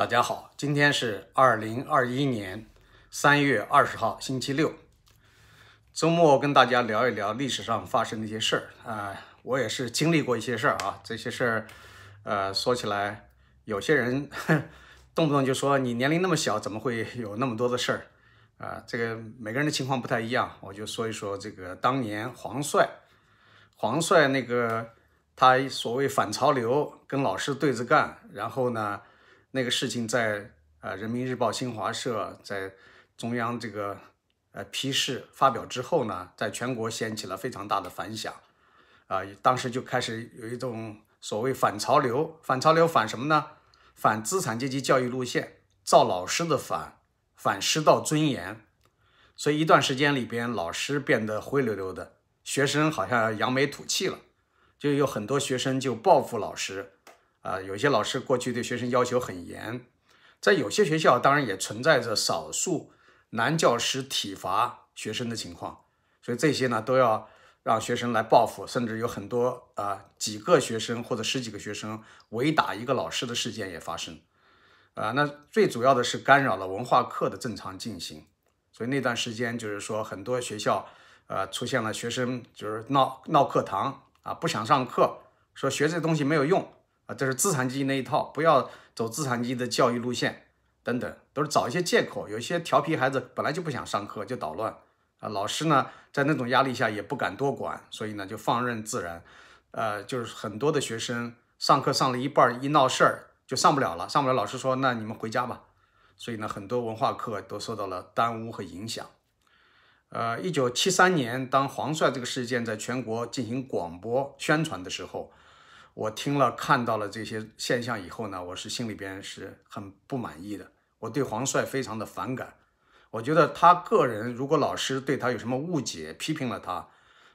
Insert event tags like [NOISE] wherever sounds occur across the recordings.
大家好，今天是二零二一年三月二十号，星期六。周末跟大家聊一聊历史上发生的一些事儿啊，我也是经历过一些事儿啊。这些事儿，呃，说起来，有些人 [LAUGHS] 动不动就说你年龄那么小，怎么会有那么多的事儿啊？这个每个人的情况不太一样，我就说一说这个当年黄帅，黄帅那个他所谓反潮流，跟老师对着干，然后呢？那个事情在呃《人民日报》新华社在中央这个呃批示发表之后呢，在全国掀起了非常大的反响，啊，当时就开始有一种所谓反潮流，反潮流反什么呢？反资产阶级教育路线，造老师的反，反师道尊严。所以一段时间里边，老师变得灰溜溜的，学生好像扬眉吐气了，就有很多学生就报复老师。啊，有些老师过去对学生要求很严，在有些学校当然也存在着少数男教师体罚学生的情况，所以这些呢都要让学生来报复，甚至有很多啊几个学生或者十几个学生围打一个老师的事件也发生，啊，那最主要的是干扰了文化课的正常进行，所以那段时间就是说很多学校呃出现了学生就是闹闹课堂啊，不想上课，说学这东西没有用。这是资产阶级那一套，不要走资产阶级的教育路线，等等，都是找一些借口。有些调皮孩子本来就不想上课，就捣乱啊。老师呢，在那种压力下也不敢多管，所以呢就放任自然。呃，就是很多的学生上课上了一半，一闹事儿就上不了了，上不了，老师说那你们回家吧。所以呢，很多文化课都受到了耽误和影响。呃，一九七三年，当黄帅这个事件在全国进行广播宣传的时候。我听了看到了这些现象以后呢，我是心里边是很不满意的。我对黄帅非常的反感。我觉得他个人如果老师对他有什么误解，批评了他，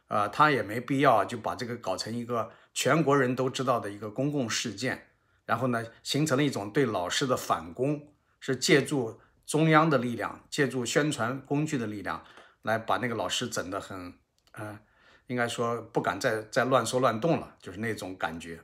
呃，他也没必要就把这个搞成一个全国人都知道的一个公共事件，然后呢，形成了一种对老师的反攻，是借助中央的力量，借助宣传工具的力量，来把那个老师整得很，呃。应该说不敢再再乱说乱动了，就是那种感觉。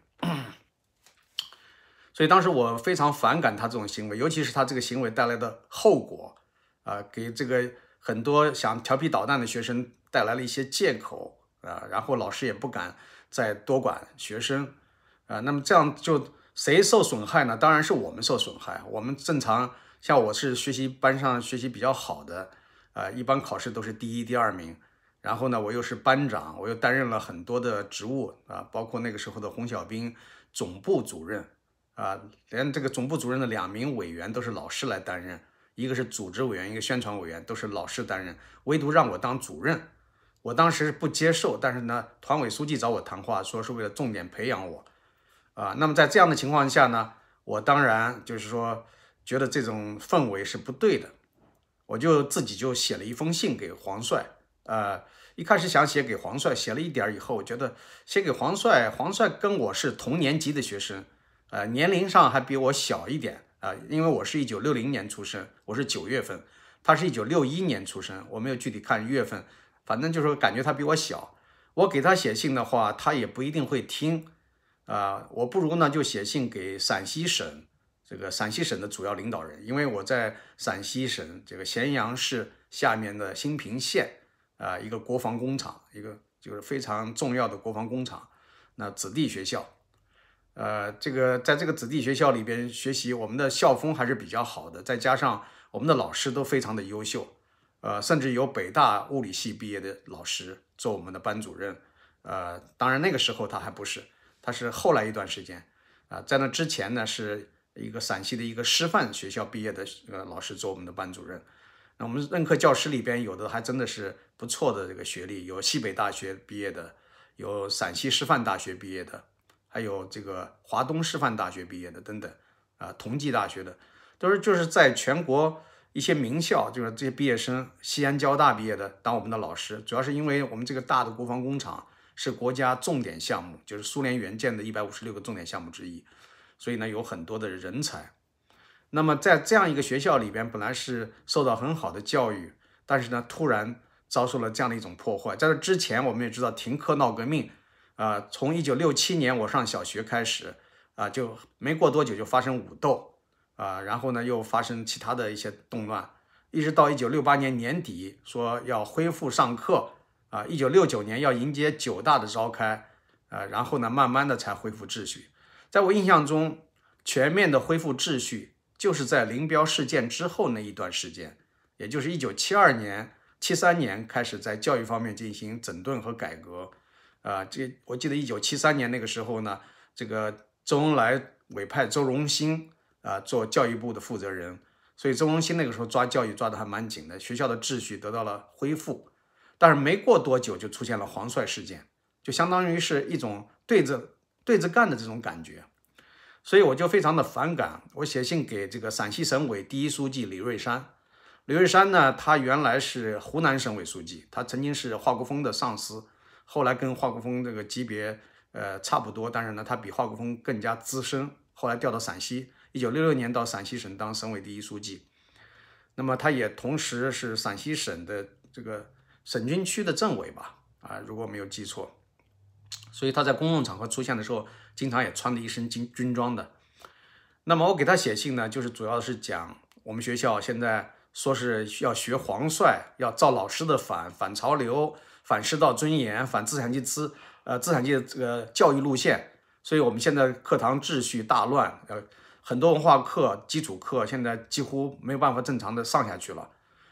所以当时我非常反感他这种行为，尤其是他这个行为带来的后果，啊，给这个很多想调皮捣蛋的学生带来了一些借口啊，然后老师也不敢再多管学生啊。那么这样就谁受损害呢？当然是我们受损害。我们正常像我是学习班上学习比较好的，啊，一般考试都是第一、第二名。然后呢，我又是班长，我又担任了很多的职务啊，包括那个时候的红小兵总部主任啊，连这个总部主任的两名委员都是老师来担任，一个是组织委员，一个宣传委员，都是老师担任，唯独让我当主任，我当时不接受，但是呢，团委书记找我谈话，说是为了重点培养我啊。那么在这样的情况下呢，我当然就是说觉得这种氛围是不对的，我就自己就写了一封信给黄帅。呃，一开始想写给黄帅，写了一点以后，我觉得写给黄帅，黄帅跟我是同年级的学生，呃，年龄上还比我小一点啊，因为我是一九六零年出生，我是九月份，他是一九六一年出生，我没有具体看月份，反正就是感觉他比我小。我给他写信的话，他也不一定会听，啊，我不如呢就写信给陕西省这个陕西省的主要领导人，因为我在陕西省这个咸阳市下面的兴平县。啊，一个国防工厂，一个就是非常重要的国防工厂。那子弟学校，呃，这个在这个子弟学校里边学习，我们的校风还是比较好的，再加上我们的老师都非常的优秀，呃，甚至有北大物理系毕业的老师做我们的班主任。呃，当然那个时候他还不是，他是后来一段时间啊，在那之前呢，是一个陕西的一个师范学校毕业的呃老师做我们的班主任。那我们任课教师里边有的还真的是不错的这个学历，有西北大学毕业的，有陕西师范大学毕业的，还有这个华东师范大学毕业的等等，啊，同济大学的，都是就是在全国一些名校，就是这些毕业生，西安交大毕业的当我们的老师，主要是因为我们这个大的国防工厂是国家重点项目，就是苏联援建的一百五十六个重点项目之一，所以呢有很多的人才。那么在这样一个学校里边，本来是受到很好的教育，但是呢，突然遭受了这样的一种破坏。在这之前，我们也知道停课闹革命，啊，从一九六七年我上小学开始，啊，就没过多久就发生武斗，啊，然后呢又发生其他的一些动乱，一直到一九六八年年底说要恢复上课啊，一九六九年要迎接九大的召开，啊，然后呢慢慢的才恢复秩序。在我印象中，全面的恢复秩序就是在林彪事件之后那一段时间，也就是一九七二年、七三年开始在教育方面进行整顿和改革。啊，这我记得一九七三年那个时候呢，这个周恩来委派周荣兴啊做教育部的负责人，所以周荣兴那个时候抓教育抓得还蛮紧的，学校的秩序得到了恢复。但是没过多久就出现了黄帅事件，就相当于是一种对着对着干的这种感觉，所以我就非常的反感。我写信给这个陕西省委第一书记李瑞山，刘瑞山呢，他原来是湖南省委书记，他曾经是华国锋的上司。后来跟华国锋这个级别，呃，差不多，但是呢，他比华国锋更加资深。后来调到陕西，一九六六年到陕西省当省委第一书记。那么他也同时是陕西省的这个省军区的政委吧？啊，如果没有记错。所以他在公共场合出现的时候，经常也穿着一身军军装的。那么我给他写信呢，就是主要是讲我们学校现在说是要学黄帅，要造老师的反反潮流。反师道尊严，反资产阶级资呃资产阶级这个教育路线，所以我们现在课堂秩序大乱，呃，很多文化课、基础课现在几乎没有办法正常的上下去了。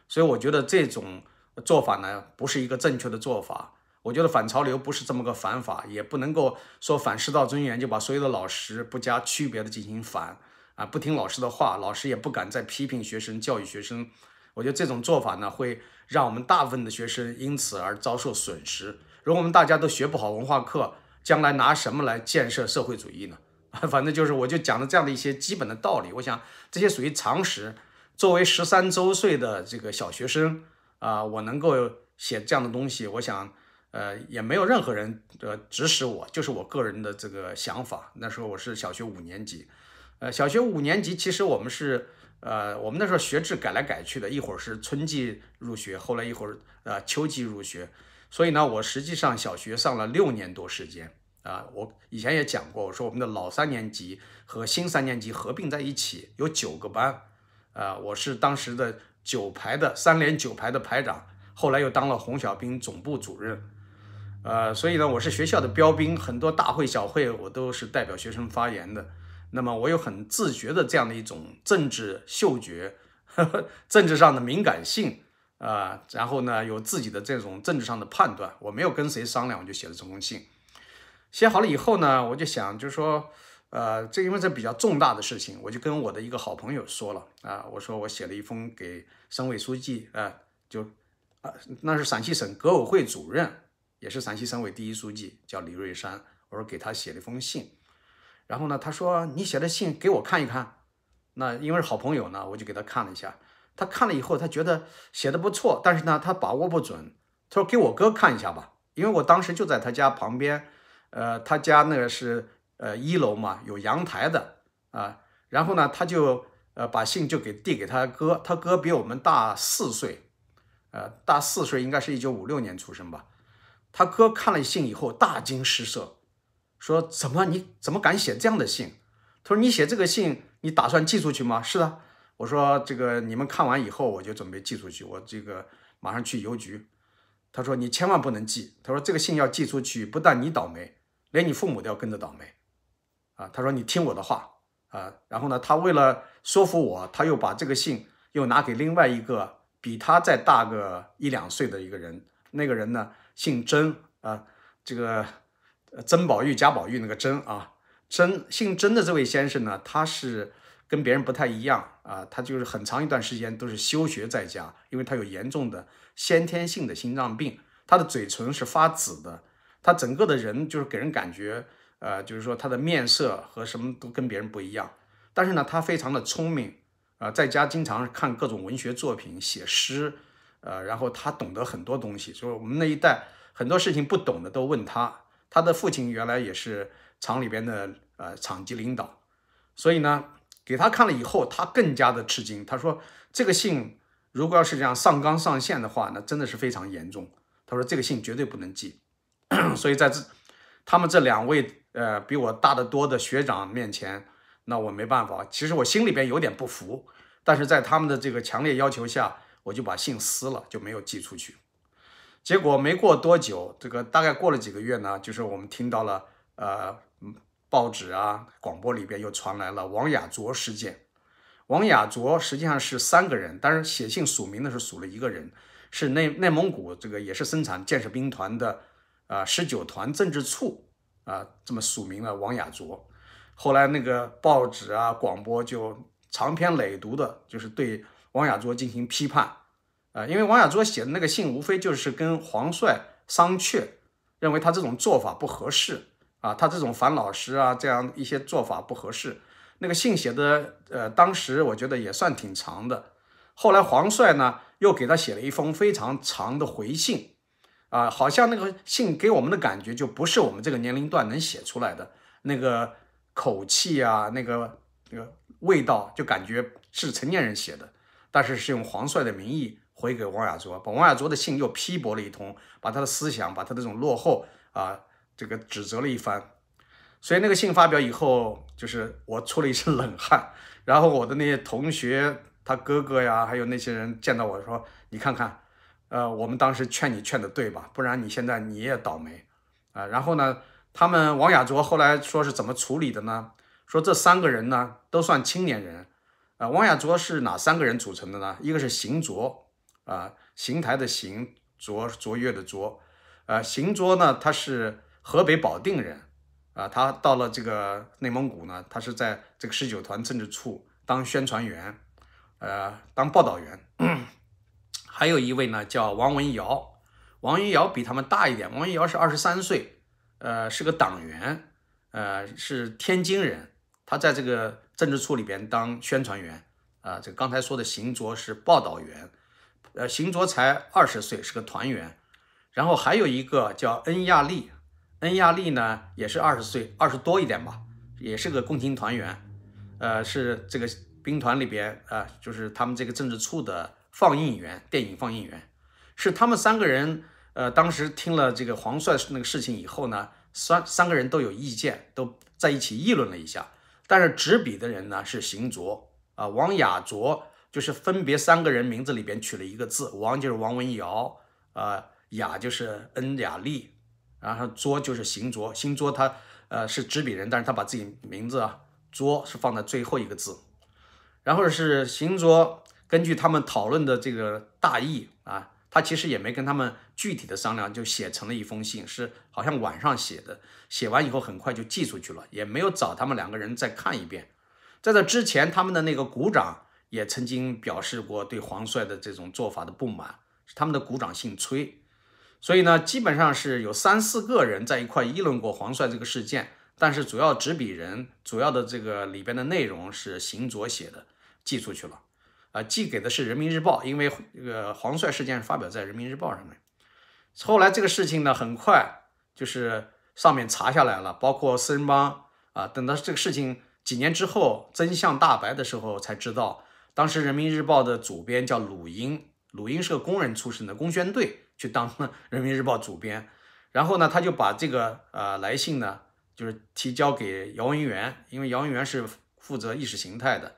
所以我觉得这种做法呢，不是一个正确的做法。我觉得反潮流不是这么个反法，也不能够说反师道尊严就把所有的老师不加区别的进行反啊，不听老师的话，老师也不敢再批评学生、教育学生。我觉得这种做法呢，会让我们大部分的学生因此而遭受损失。如果我们大家都学不好文化课，将来拿什么来建设社会主义呢？[LAUGHS] 反正就是，我就讲了这样的一些基本的道理。我想这些属于常识。作为十三周岁的这个小学生啊，我能够写这样的东西，我想，呃，也没有任何人呃指使我，就是我个人的这个想法。那时候我是小学五年级，呃，小学五年级其实我们是。呃，我们那时候学制改来改去的，一会儿是春季入学，后来一会儿呃秋季入学，所以呢，我实际上小学上了六年多时间啊。我以前也讲过，我说我们的老三年级和新三年级合并在一起有九个班，啊，我是当时的九排的三连九排的排长，后来又当了红小兵总部主任，呃，所以呢，我是学校的标兵，很多大会小会我都是代表学生发言的。那么我有很自觉的这样的一种政治嗅觉，呵呵政治上的敏感性啊，然后呢有自己的这种政治上的判断，我没有跟谁商量，我就写了这封信。写好了以后呢，我就想，就是说，呃，这因为这比较重大的事情，我就跟我的一个好朋友说了啊，我说我写了一封给省委书记啊，就啊，那是陕西省革委会主任，也是陕西省委第一书记，叫李瑞山，我说给他写了一封信。然后呢，他说你写的信给我看一看，那因为是好朋友呢，我就给他看了一下。他看了以后，他觉得写的不错，但是呢，他把握不准。他说给我哥看一下吧，因为我当时就在他家旁边，呃，他家那个是呃一楼嘛，有阳台的啊。然后呢，他就呃把信就给递给他哥，他哥比我们大四岁，呃，大四岁应该是一九五六年出生吧。他哥看了信以后大惊失色。说怎么你怎么敢写这样的信？他说你写这个信，你打算寄出去吗？是的，我说这个你们看完以后，我就准备寄出去，我这个马上去邮局。他说你千万不能寄。他说这个信要寄出去，不但你倒霉，连你父母都要跟着倒霉。啊，他说你听我的话啊。然后呢，他为了说服我，他又把这个信又拿给另外一个比他再大个一两岁的一个人，那个人呢姓曾啊，这个。曾宝玉、贾宝玉那个曾啊，曾姓曾的这位先生呢，他是跟别人不太一样啊，他就是很长一段时间都是休学在家，因为他有严重的先天性的心脏病，他的嘴唇是发紫的，他整个的人就是给人感觉，呃，就是说他的面色和什么都跟别人不一样，但是呢，他非常的聪明啊，在家经常看各种文学作品、写诗，呃，然后他懂得很多东西，所以我们那一代很多事情不懂的都问他。他的父亲原来也是厂里边的呃厂级领导，所以呢，给他看了以后，他更加的吃惊。他说：“这个信如果要是这样上纲上线的话，那真的是非常严重。”他说：“这个信绝对不能寄。”所以在这他们这两位呃比我大得多的学长面前，那我没办法，其实我心里边有点不服，但是在他们的这个强烈要求下，我就把信撕了，就没有寄出去。结果没过多久，这个大概过了几个月呢，就是我们听到了，呃，报纸啊、广播里边又传来了王亚卓事件。王亚卓实际上是三个人，但是写信署名的是署了一个人，是内内蒙古这个也是生产建设兵团的，啊十九团政治处啊这么署名了王亚卓。后来那个报纸啊、广播就长篇累牍的，就是对王亚卓进行批判。啊，因为王亚卓写的那个信，无非就是跟黄帅商榷，认为他这种做法不合适啊，他这种反老师啊，这样一些做法不合适。那个信写的，呃，当时我觉得也算挺长的。后来黄帅呢，又给他写了一封非常长的回信，啊，好像那个信给我们的感觉就不是我们这个年龄段能写出来的那个口气啊，那个那个味道，就感觉是成年人写的，但是是用黄帅的名义。回给王亚卓，把王亚卓的信又批驳了一通，把他的思想，把他的这种落后啊，这个指责了一番。所以那个信发表以后，就是我出了一身冷汗。然后我的那些同学，他哥哥呀，还有那些人见到我说：“你看看，呃，我们当时劝你劝的对吧？不然你现在你也倒霉啊。”然后呢，他们王亚卓后来说是怎么处理的呢？说这三个人呢都算青年人啊。王亚卓是哪三个人组成的呢？一个是邢卓。啊，邢台的邢，卓卓越的卓，呃，邢卓呢，他是河北保定人，啊，他到了这个内蒙古呢，他是在这个十九团政治处当宣传员，呃，当报道员。[CLEARS THROAT] 还有一位呢叫王文尧，王文尧比他们大一点，王文尧是二十三岁，呃，是个党员，呃，是天津人，他在这个政治处里边当宣传员，啊，这刚才说的邢卓是报道员。呃，邢卓才二十岁，是个团员，然后还有一个叫恩亚丽，恩亚丽呢也是二十岁，二十多一点吧，也是个共青团员，呃，是这个兵团里边啊，就是他们这个政治处的放映员，电影放映员，是他们三个人，呃，当时听了这个黄帅那个事情以后呢，三三个人都有意见，都在一起议论了一下，但是执笔的人呢是邢卓啊，王亚卓。就是分别三个人名字里边取了一个字，王就是王文尧，啊雅就是恩雅丽，然后卓就是邢卓，邢卓他呃是执笔人，但是他把自己名字啊卓是放在最后一个字，然后是邢卓根据他们讨论的这个大意啊，他其实也没跟他们具体的商量，就写成了一封信，是好像晚上写的，写完以后很快就寄出去了，也没有找他们两个人再看一遍，在这之前他们的那个鼓掌。也曾经表示过对黄帅的这种做法的不满，他们的股长姓崔，所以呢，基本上是有三四个人在一块议论过黄帅这个事件，但是主要执笔人，主要的这个里边的内容是邢卓写的，寄出去了，啊，寄给的是人民日报，因为这个黄帅事件发表在人民日报上面，后来这个事情呢，很快就是上面查下来了，包括四人帮啊，等到这个事情几年之后真相大白的时候，才知道。当时《人民日报》的主编叫鲁英，鲁英是个工人出身的，工宣队去当了《[LAUGHS] 人民日报》主编。然后呢，他就把这个呃来信呢，就是提交给姚文元，因为姚文元是负责意识形态的。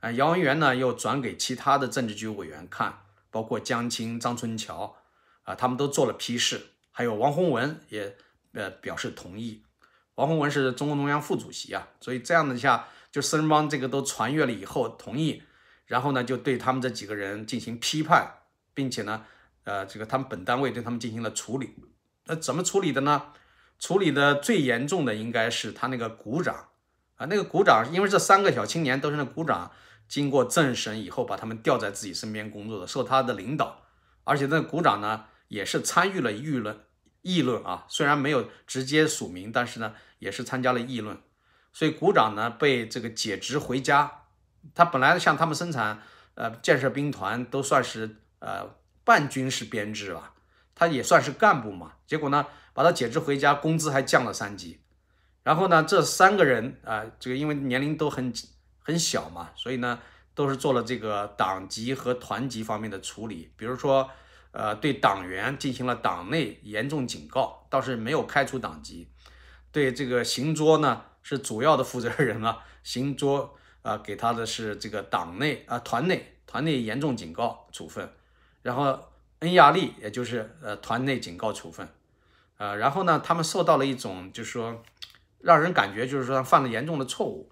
啊，姚文元呢又转给其他的政治局委员看，包括江青、张春桥，啊，他们都做了批示。还有王洪文也呃表示同意。王洪文是中共中央副主席啊，所以这样的下，就四人帮这个都传阅了以后同意。然后呢，就对他们这几个人进行批判，并且呢，呃，这个他们本单位对他们进行了处理。那怎么处理的呢？处理的最严重的应该是他那个股长啊，那个股长，因为这三个小青年都是那股长经过政审以后，把他们调在自己身边工作的，受他的领导。而且那个股长呢，也是参与了议论议论啊，虽然没有直接署名，但是呢，也是参加了议论。所以股长呢，被这个解职回家。他本来像他们生产，呃，建设兵团都算是呃半军事编制了，他也算是干部嘛。结果呢，把他解职回家，工资还降了三级。然后呢，这三个人啊，这个因为年龄都很很小嘛，所以呢，都是做了这个党级和团级方面的处理。比如说，呃，对党员进行了党内严重警告，倒是没有开除党籍。对这个邢卓呢，是主要的负责人啊，行桌啊给他的是这个党内啊团内团内严重警告处分，然后恩亚利也就是呃团内警告处分，呃然后呢他们受到了一种就是说让人感觉就是说犯了严重的错误，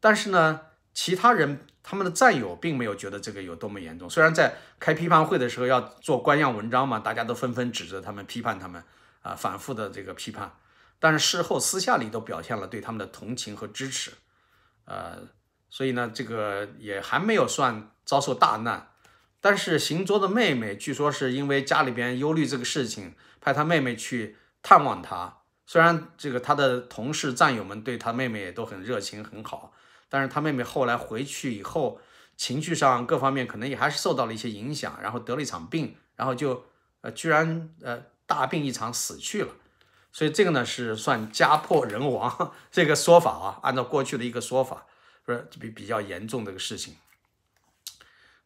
但是呢其他人他们的战友并没有觉得这个有多么严重，虽然在开批判会的时候要做官样文章嘛，大家都纷纷指责他们批判他们啊反复的这个批判。但是事后私下里都表现了对他们的同情和支持，呃，所以呢，这个也还没有算遭受大难。但是行卓的妹妹据说是因为家里边忧虑这个事情，派他妹妹去探望他。虽然这个他的同事战友们对他妹妹也都很热情很好，但是他妹妹后来回去以后，情绪上各方面可能也还是受到了一些影响，然后得了一场病，然后就呃居然呃大病一场死去了。所以这个呢是算家破人亡 [LAUGHS] 这个说法啊，按照过去的一个说法，不是比比较严重的一个事情。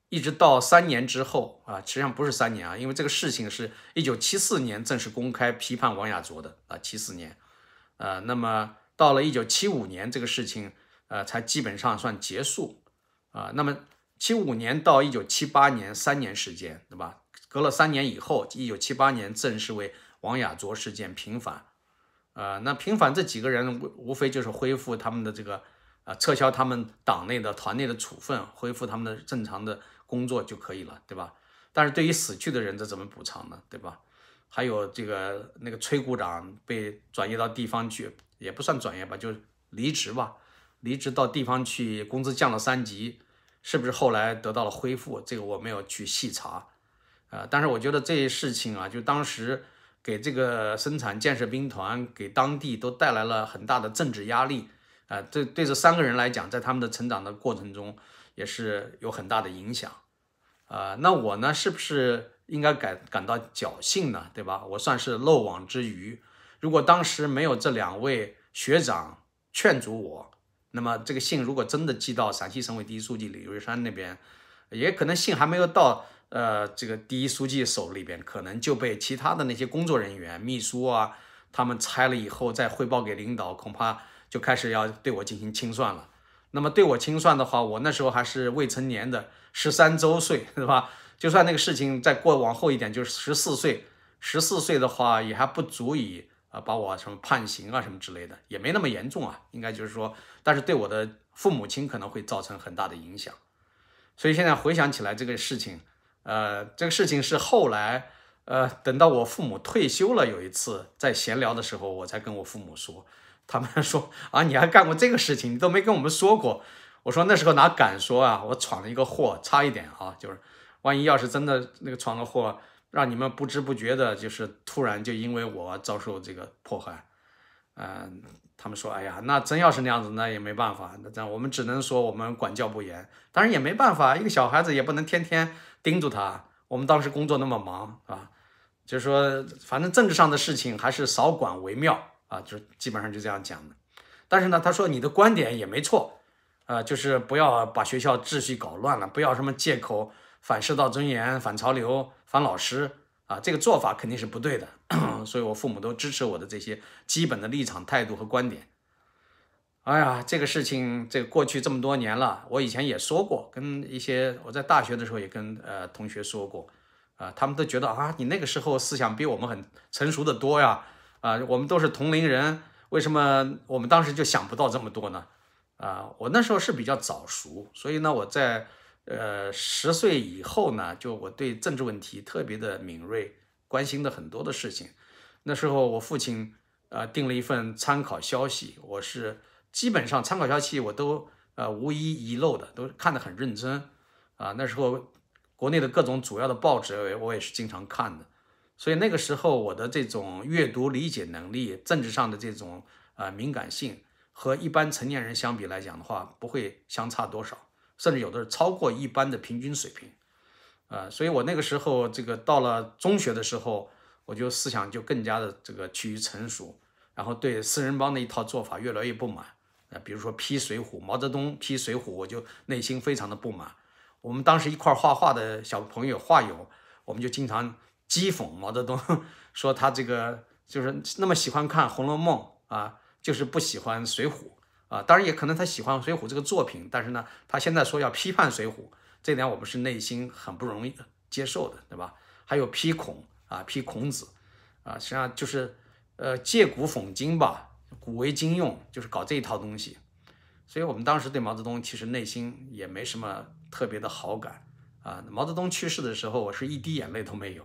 一直到三年之后啊，实际上不是三年啊，因为这个事情是一九七四年正式公开批判王亚卓的啊，七四年，呃，那么到了一九七五年，这个事情呃才基本上算结束啊。那么七五年到一九七八年三年时间，对吧？隔了三年以后，一九七八年正式为。王亚卓事件平反，呃，那平反这几个人无无非就是恢复他们的这个，啊，撤销他们党内的团内的处分，恢复他们的正常的工作就可以了，对吧？但是对于死去的人，这怎么补偿呢？对吧？还有这个那个崔股长被转移到地方去，也不算转业吧，就离职吧，离职到地方去，工资降了三级，是不是后来得到了恢复？这个我没有去细查，呃，但是我觉得这些事情啊，就当时。给这个生产建设兵团，给当地都带来了很大的政治压力，啊，这对这三个人来讲，在他们的成长的过程中，也是有很大的影响，啊，那我呢，是不是应该感感到侥幸呢？对吧？我算是漏网之鱼。如果当时没有这两位学长劝阻我，那么这个信如果真的寄到陕西省委第一书记李瑞山那边，也可能信还没有到。呃，这个第一书记手里边可能就被其他的那些工作人员、秘书啊，他们拆了以后再汇报给领导，恐怕就开始要对我进行清算了。那么对我清算的话，我那时候还是未成年的十三周岁，是吧？就算那个事情再过往后一点，就是十四岁，十四岁的话也还不足以啊把我什么判刑啊什么之类的，也没那么严重啊。应该就是说，但是对我的父母亲可能会造成很大的影响。所以现在回想起来这个事情。呃，这个事情是后来，呃，等到我父母退休了，有一次在闲聊的时候，我才跟我父母说，他们说啊，你还干过这个事情，你都没跟我们说过。我说那时候哪敢说啊，我闯了一个祸，差一点啊，就是万一要是真的那个闯了祸，让你们不知不觉的，就是突然就因为我遭受这个迫害，嗯。他们说：“哎呀，那真要是那样子，那也没办法。那这样，我们只能说我们管教不严。当然也没办法，一个小孩子也不能天天盯住他。我们当时工作那么忙，啊，就是说，反正政治上的事情还是少管为妙啊。就基本上就这样讲的。但是呢，他说你的观点也没错，啊，就是不要把学校秩序搞乱了，不要什么借口反世道尊严、反潮流、反老师。”啊，这个做法肯定是不对的，[COUGHS] 所以我父母都支持我的这些基本的立场、态度和观点。哎呀，这个事情，这个过去这么多年了，我以前也说过，跟一些我在大学的时候也跟呃同学说过，啊，他们都觉得啊，你那个时候思想比我们很成熟的多呀，啊，我们都是同龄人，为什么我们当时就想不到这么多呢？啊，我那时候是比较早熟，所以呢，我在。呃，十岁以后呢，就我对政治问题特别的敏锐，关心的很多的事情。那时候我父亲呃订了一份参考消息，我是基本上参考消息我都呃无一遗漏的，都看得很认真啊。那时候国内的各种主要的报纸我也是经常看的，所以那个时候我的这种阅读理解能力、政治上的这种呃敏感性，和一般成年人相比来讲的话，不会相差多少。甚至有的是超过一般的平均水平，呃，所以我那个时候这个到了中学的时候，我就思想就更加的这个趋于成熟，然后对四人帮的一套做法越来越不满，呃，比如说批水浒，毛泽东批水浒，我就内心非常的不满。我们当时一块画画的小朋友画友，我们就经常讥讽毛泽东，[LAUGHS] 说他这个就是那么喜欢看《红楼梦》啊，就是不喜欢水浒。啊，当然也可能他喜欢《水浒》这个作品，但是呢，他现在说要批判《水浒》，这点我们是内心很不容易接受的，对吧？还有批孔啊，批孔子啊，实际上就是呃借古讽今吧，古为今用，就是搞这一套东西。所以我们当时对毛泽东其实内心也没什么特别的好感啊。毛泽东去世的时候，我是一滴眼泪都没有。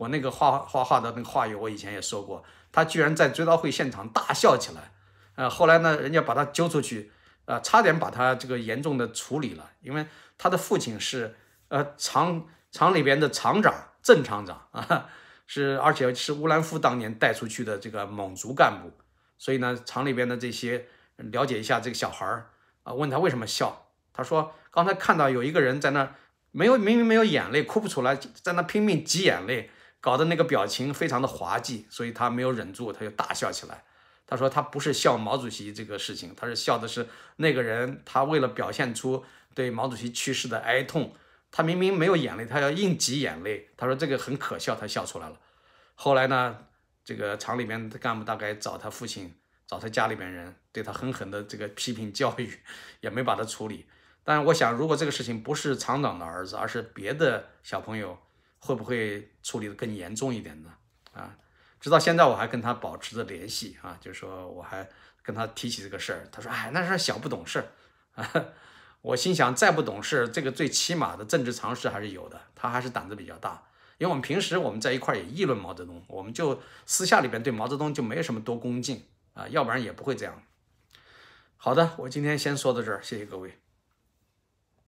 我那个画画画的那个画友，我以前也说过，他居然在追悼会现场大笑起来。呃，后来呢，人家把他揪出去，呃，差点把他这个严重的处理了，因为他的父亲是呃厂厂里边的厂长郑厂长啊，[LAUGHS] 是而且是乌兰夫当年带出去的这个蒙族干部，所以呢，厂里边的这些。了解一下这个小孩儿啊，问他为什么笑，他说刚才看到有一个人在那没有明明没有眼泪，哭不出来，在那拼命挤眼泪，搞得那个表情非常的滑稽，所以他没有忍住，他就大笑起来。他说他不是笑毛主席这个事情，他是笑的是那个人，他为了表现出对毛主席去世的哀痛，他明明没有眼泪，他要硬挤眼泪。他说这个很可笑，他笑出来了。后来呢，这个厂里面的干部大概找他父亲。找他家里边人对他狠狠的这个批评教育，也没把他处理。但是我想，如果这个事情不是厂长的儿子，而是别的小朋友，会不会处理的更严重一点呢？啊，直到现在我还跟他保持着联系啊，就是说我还跟他提起这个事儿。他说：“哎，那是小不懂事儿啊。”我心想，再不懂事，这个最起码的政治常识还是有的。他还是胆子比较大，因为我们平时我们在一块儿也议论毛泽东，我们就私下里边对毛泽东就没什么多恭敬。啊，要不然也不会这样。好的，我今天先说到这儿，谢谢各位。